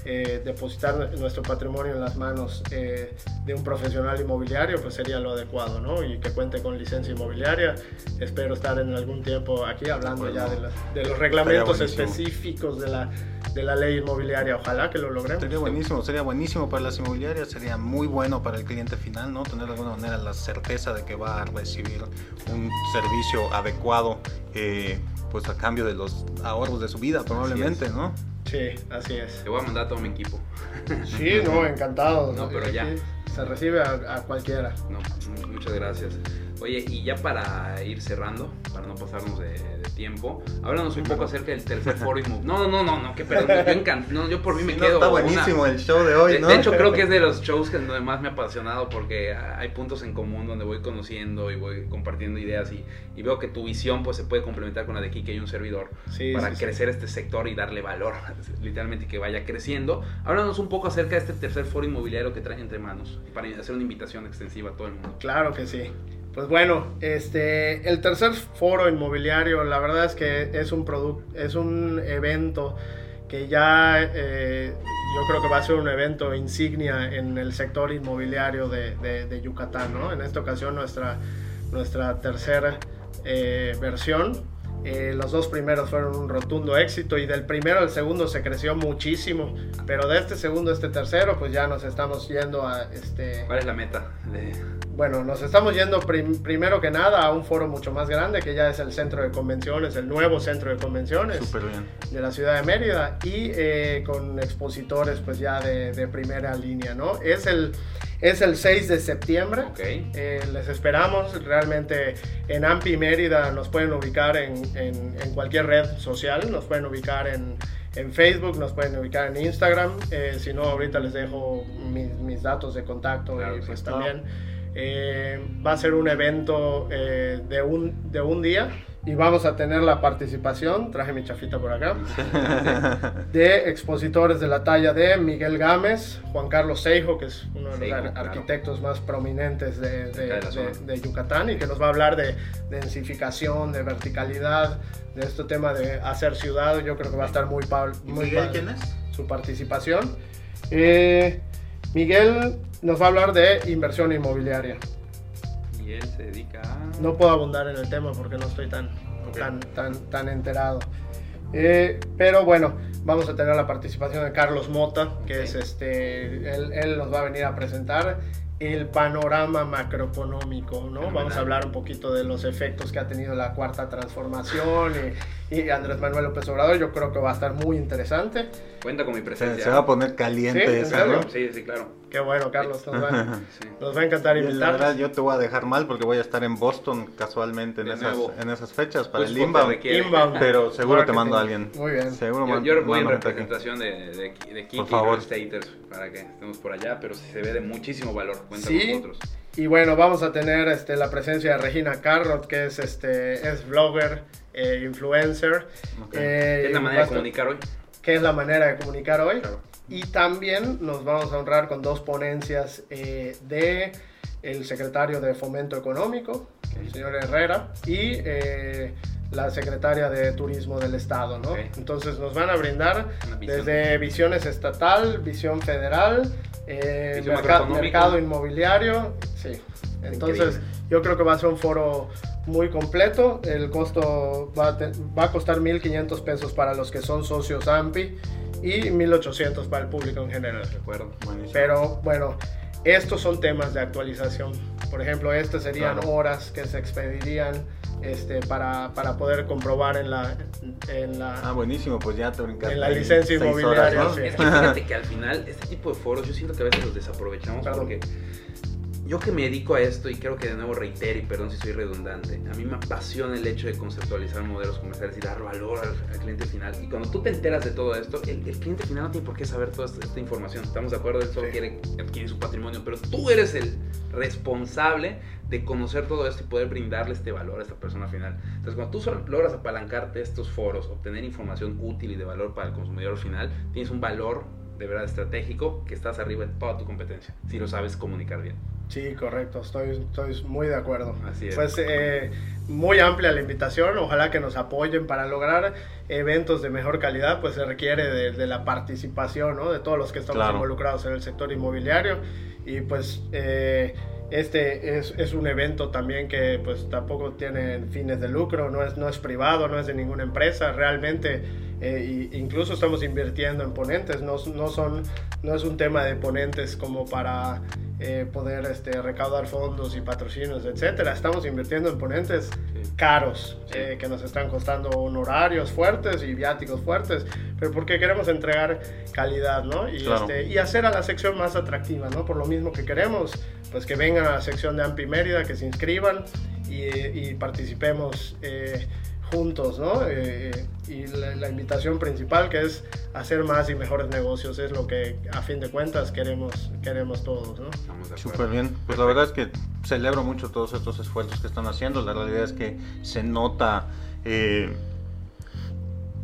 eh, depositar nuestro patrimonio en las manos eh, de un profesional inmobiliario, pues sería lo adecuado, ¿no? Y que cuente con licencia inmobiliaria. Espero estar en algún tiempo aquí hablando ya de, de los reglamentos específicos de la, de la ley inmobiliaria ojalá que lo logremos. Sería buenísimo, sería buenísimo para las inmobiliarias, sería muy bueno para el cliente final, ¿no? Tener de alguna manera la certeza de que va a recibir un servicio adecuado, eh, pues a cambio de los ahorros de su vida, probablemente, ¿no? Sí, así es. Te voy a mandar a todo mi equipo. Sí, no, encantado. No, pero ya. Se recibe a, cualquiera. No, muchas gracias. Oye, y ya para ir cerrando, para no pasarnos de, tiempo, háblanos un poco acerca del tercer foro No, no, no, no, que perdón, yo no, yo por mí me quedo. está buenísimo el show de hoy, ¿no? De hecho, creo que es de los shows que más me ha apasionado porque hay puntos en común donde voy conociendo y voy compartiendo ideas y, y veo que tu visión pues se puede complementar con la de Kike y un servidor para crecer este sector y darle valor, literalmente que vaya creciendo. Háblanos un poco acerca de este tercer foro inmobiliario que trae entre manos para hacer una invitación extensiva a todo el mundo. Claro que sí. Pues bueno, este, el tercer foro inmobiliario, la verdad es que es un producto, es un evento que ya eh, yo creo que va a ser un evento insignia en el sector inmobiliario de, Yucatán, ¿no? En esta ocasión nuestra, nuestra tercera eh, versión. Eh, los dos primeros fueron un rotundo éxito y del primero al segundo se creció muchísimo, pero de este segundo a este tercero pues ya nos estamos yendo a este... ¿Cuál es la meta? De bueno, nos estamos yendo primero que nada a un foro mucho más grande, que ya es el centro de convenciones, el nuevo centro de convenciones de la ciudad de Mérida, y eh, con expositores pues ya de, primera línea, ¿no? Es el, es el 6 de septiembre, eh, les esperamos, realmente en AMPI Mérida nos pueden ubicar en, cualquier red social, nos pueden ubicar en, Facebook, nos pueden ubicar en Instagram, eh, si no ahorita les dejo mis, datos de contacto y pues también... Eh, va a ser un evento eh, de, un, de un día y vamos a tener la participación, traje mi chafita por acá, de, expositores de la talla de Miguel Gámez, Juan Carlos Seijo, que es uno de los arquitectos más prominentes de, de, Yucatán y que nos va a hablar de densificación, de verticalidad, de este tema de hacer ciudad. Yo creo que va a estar muy, muy Miguel, quién es? Su participación. Eh, Miguel nos va a hablar de inversión inmobiliaria. Y él se dedica a... No puedo abundar en el tema porque no estoy tan, tan, tan, tan enterado. Eh, pero bueno, vamos a tener la participación de Carlos Mota, que es este, él, él, nos va a venir a presentar el panorama macroeconómico, ¿no? Vamos a hablar un poquito de los efectos que ha tenido la cuarta transformación y, Andrés Manuel López Obrador. Yo creo que va a estar muy interesante. Cuenta con mi presencia. Se, va a poner caliente ¿Sí? ¿no? Sí, sí, claro. Qué bueno, Carlos. Nos va, sí. nos va a encantar invitar. La verdad, yo te voy a dejar mal porque voy a estar en Boston casualmente en, esas, en esas fechas para Justo el Inbound. Inbound. Pero seguro te mando a alguien. Muy bien. Seguro Yo, yo voy en representación de, de, de Kiki Por favor. Real Estaters para que estemos por allá, pero se ve de muchísimo valor. Cuenta Sí. con nosotros. Y bueno, vamos a tener este, la presencia de Regina Carrot, que es, este, es blogger, eh, influencer. Ok. eh, ¿Qué es la manera de comunicar hoy? que es la manera de comunicar hoy. Claro. Y también nos vamos a honrar con dos ponencias eh, de el secretario de Fomento Económico, el señor Herrera, y eh, la secretaria de Turismo del Estado, ¿no? Entonces nos van a brindar desde visiones estatal, visión federal, eh, mercado inmobiliario, sí. Entonces Increíble. yo creo que va a ser un foro muy completo. El costo va a, te- va a costar 1.500 pesos para los que son socios AMPI y 1.800 para el público en general. De acuerdo. Buenísimo. Pero bueno, estos son temas de actualización. Por ejemplo, estas serían Claro. horas que se expedirían este, para, para poder comprobar en la, en la, Ah, buenísimo, pues ya te brincaste. En la licencia inmobiliaria, horas, ¿no? sí. Es que fíjate que al final, este tipo de foros, yo siento que a veces los desaprovechamos Perdón. porque yo que me dedico a esto y creo que de nuevo reitero y perdón si soy redundante, a mí me apasiona el hecho de conceptualizar modelos comerciales y dar valor al, al cliente final. Y cuando tú te enteras de todo esto, el, el cliente final no tiene por qué saber toda esta, información. Estamos de acuerdo, él solo Sí. quiere adquirir su patrimonio, pero tú eres el responsable de conocer todo esto y poder brindarle este valor a esta persona final. Entonces, cuando tú logras apalancarte estos foros, obtener información útil y de valor para el consumidor final, tienes un valor de verdad estratégico que estás arriba de toda tu competencia, si lo sabes comunicar bien. Sí, correcto, estoy, estoy muy de acuerdo. Así es. Pues eh, muy amplia la invitación, ojalá que nos apoyen para lograr eventos de mejor calidad, pues se requiere de, de la participación ¿no? de todos los que estamos Claro. involucrados en el sector inmobiliario y pues eh, este es, es un evento también que pues tampoco tiene fines de lucro, no es, no es privado, no es de ninguna empresa, realmente eh, incluso estamos invirtiendo en ponentes, no, no, son, no es un tema de ponentes como para eh, poder este, recaudar fondos y patrocinios, etcétera. Estamos invirtiendo en ponentes caros Sí. eh, que nos están costando honorarios fuertes y viáticos fuertes, pero porque queremos entregar calidad, ¿no? Y, Claro. este, y hacer a la sección más atractiva, ¿no? Por lo mismo que queremos, pues que vengan a la sección de AMPI Mérida, que se inscriban y, y participemos eh, juntos, ¿no? Eh, y la, la invitación principal que es hacer más y mejores negocios es lo que a fin de cuentas queremos, queremos todos, ¿no? Súper bien. Pues la verdad es que celebro mucho todos estos esfuerzos que están haciendo. La realidad es que se nota eh,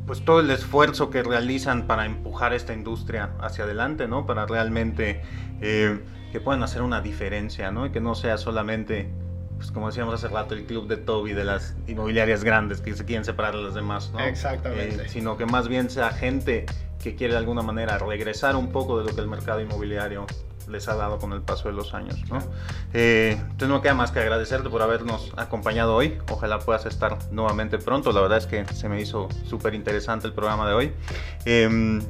pues todo el esfuerzo que realizan para empujar esta industria hacia adelante, ¿no? Para realmente eh, que puedan hacer una diferencia, ¿no? Y que no sea solamente, pues como decíamos hace rato, el club de Toby de las inmobiliarias grandes que se quieren separar de las demás, ¿no? Exactamente. Eh, sino que más bien sea gente que quiere de alguna manera regresar un poco de lo que el mercado inmobiliario les ha dado con el paso de los años. ¿no? Eh, entonces no queda más que agradecerte por habernos acompañado hoy. Ojalá puedas estar nuevamente pronto. La verdad es que se me hizo súper interesante el programa de hoy. Eh,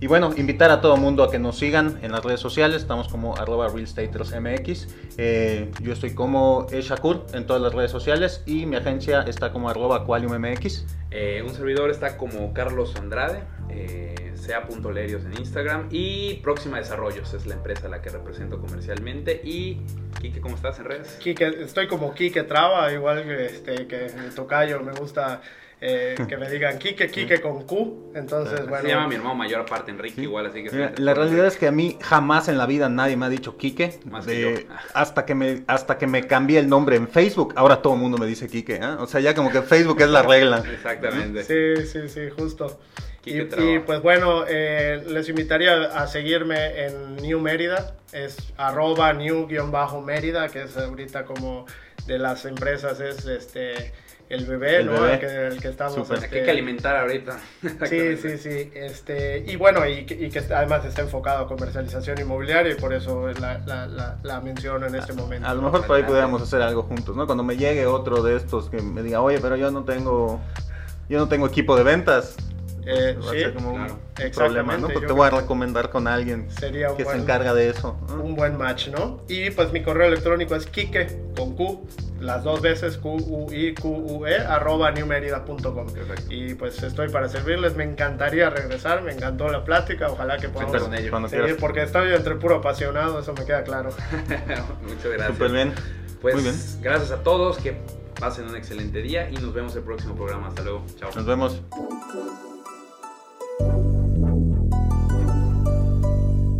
y bueno, invitar a todo mundo a que nos sigan en las redes sociales. Estamos como arroba realstatersmx. Eh, yo estoy como Shakur en todas las redes sociales y mi agencia está como arroba qualiummx. Eh, un servidor está como Carlos Andrade, eh, sea.lerios en Instagram y Próxima Desarrollos es la empresa a la que represento comercialmente. Y, Kike, ¿cómo estás en redes? Quique- estoy como Quique Traba, igual que, este, que mi tocayo, me gusta eh, que me digan Quique, Quique con Q, entonces bueno. se llama mi hermano mayor aparte, Enrique, igual, así que... Mira, la realidad es que a mí jamás en la vida nadie me ha dicho. Más que yo. hasta, que me, hasta que me cambié el nombre en Facebook. Ahora todo el mundo me dice Quique. ¿eh? O sea, ya como que Facebook es la regla. Exactamente. Sí, sí, sí, justo. Y, pues bueno, eh, les invitaría a seguirme en New Mérida, es arroba new-mérida, que es ahorita como de las empresas es este el bebé, El ¿no? bebé. El que, el que estamos... Este, hay que alimentar ahorita. Sí, sí, sí. Este, y bueno, y, que- y que además está enfocado a comercialización inmobiliaria y por eso la, la, la, la menciono en este momento. A lo mejor por ahí pudiéramos hacer algo juntos, ¿no? Cuando me llegue otro de estos que me diga, oye, pero yo no tengo, yo no tengo equipo de ventas. Eh, va a sí, ser como claro. un problema, ¿no? Pues te voy a recomendar con alguien sería que se buen- encarga de eso. ¿no? un buen match, ¿no? Y pues mi correo electrónico es kike con Q, las dos veces Q U I Q U E arroba newmerida.com. Y pues estoy para servirles, me encantaría regresar, me encantó la plática, ojalá que podamos con ello. Cuando seguir quieras. porque estoy entre puro apasionado, eso me queda claro. Muchas gracias. Súper bien. Pues Muy bien. gracias a todos, que pasen un excelente día y nos vemos el próximo programa. Hasta luego. Chao. Nos vemos.